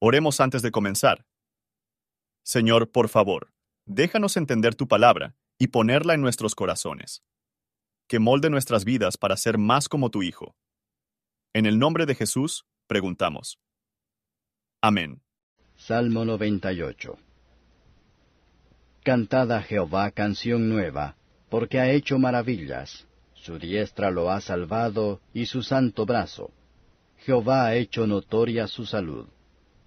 Oremos antes de comenzar. Señor, por favor, déjanos entender tu palabra y ponerla en nuestros corazones. Que molde nuestras vidas para ser más como tu Hijo. En el nombre de Jesús, preguntamos. Amén. Salmo 98 Cantad a Jehová canción nueva, porque ha hecho maravillas. Su diestra lo ha salvado y su santo brazo. Jehová ha hecho notoria su salud.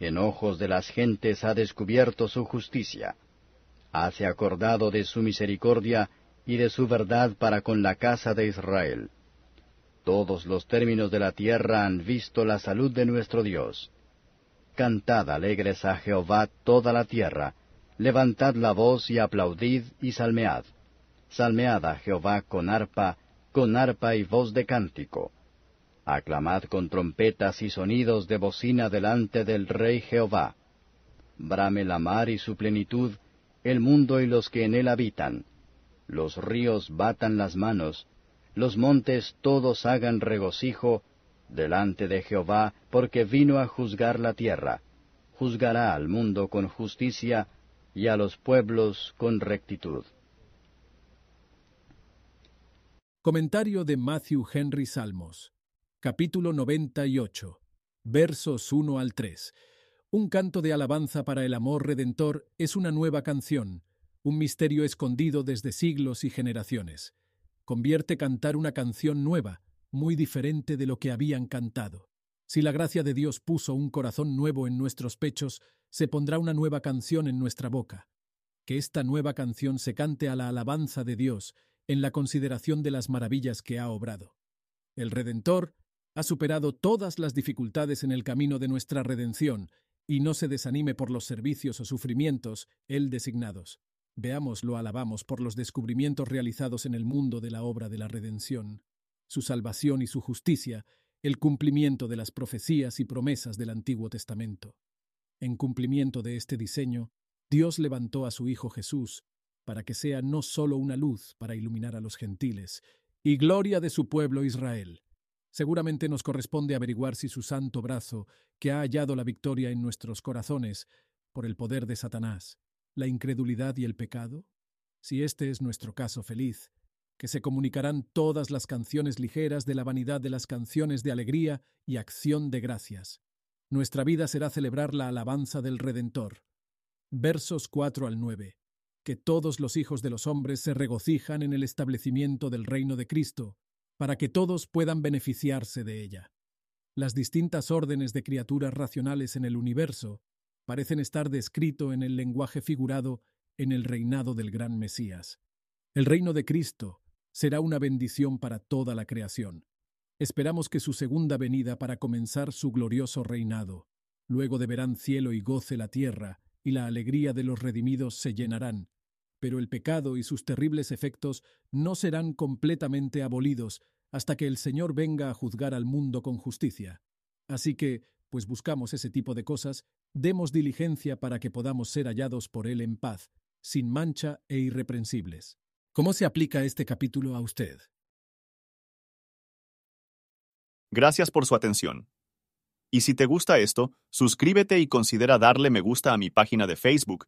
En ojos de las gentes ha descubierto su justicia. Hace acordado de su misericordia y de su verdad para con la casa de Israel. Todos los términos de la tierra han visto la salud de nuestro Dios. Cantad alegres a Jehová toda la tierra, levantad la voz y aplaudid y salmead. Salmead a Jehová con arpa, con arpa y voz de cántico. Aclamad con trompetas y sonidos de bocina delante del Rey Jehová. Brame la mar y su plenitud, el mundo y los que en él habitan. Los ríos batan las manos, los montes todos hagan regocijo delante de Jehová, porque vino a juzgar la tierra. Juzgará al mundo con justicia y a los pueblos con rectitud. Comentario de Matthew Henry Salmos, capítulo 98, versos 1 al 3. Un canto de alabanza para el amor redentor es una nueva canción, un misterio escondido desde siglos y generaciones. Convierte cantar una canción nueva, muy diferente de lo que habían cantado. Si la gracia de Dios puso un corazón nuevo en nuestros pechos, se pondrá una nueva canción en nuestra boca. Que esta nueva canción se cante a la alabanza de Dios, en la consideración de las maravillas que ha obrado. El Redentor ha superado todas las dificultades en el camino de nuestra redención, y no se desanime por los servicios o sufrimientos, él designados. Veamos lo alabamos por los descubrimientos realizados en el mundo de la obra de la redención, su salvación y su justicia, el cumplimiento de las profecías y promesas del Antiguo Testamento. En cumplimiento de este diseño, Dios levantó a su Hijo Jesús para que sea no sólo una luz para iluminar a los gentiles, y gloria de su pueblo Israel. Seguramente nos corresponde averiguar si su santo brazo, que ha hallado la victoria en nuestros corazones por el poder de Satanás, la incredulidad y el pecado, si este es nuestro caso feliz, que se comunicarán todas las canciones ligeras de la vanidad de las canciones de alegría y acción de gracias. Nuestra vida será celebrar la alabanza del Redentor. Versos 4 al 9. Que todos los hijos de los hombres se regocijan en el establecimiento del reino de Cristo, para que todos puedan beneficiarse de ella. Las distintas órdenes de criaturas racionales en el universo parecen estar descrito en el lenguaje figurado en el reinado del gran Mesías. El reino de Cristo, será una bendición para toda la creación. Esperamos que su segunda venida para comenzar su glorioso reinado. Luego de verán cielo y goce la tierra, y la alegría de los redimidos se llenarán. Pero el pecado y sus terribles efectos no serán completamente abolidos hasta que el Señor venga a juzgar al mundo con justicia. Así que, pues buscamos ese tipo de cosas, demos diligencia para que podamos ser hallados por Él en paz, sin mancha e irreprensibles. ¿Cómo se aplica este capítulo a usted? Gracias por su atención. Y si te gusta esto, suscríbete y considera darle me gusta a mi página de Facebook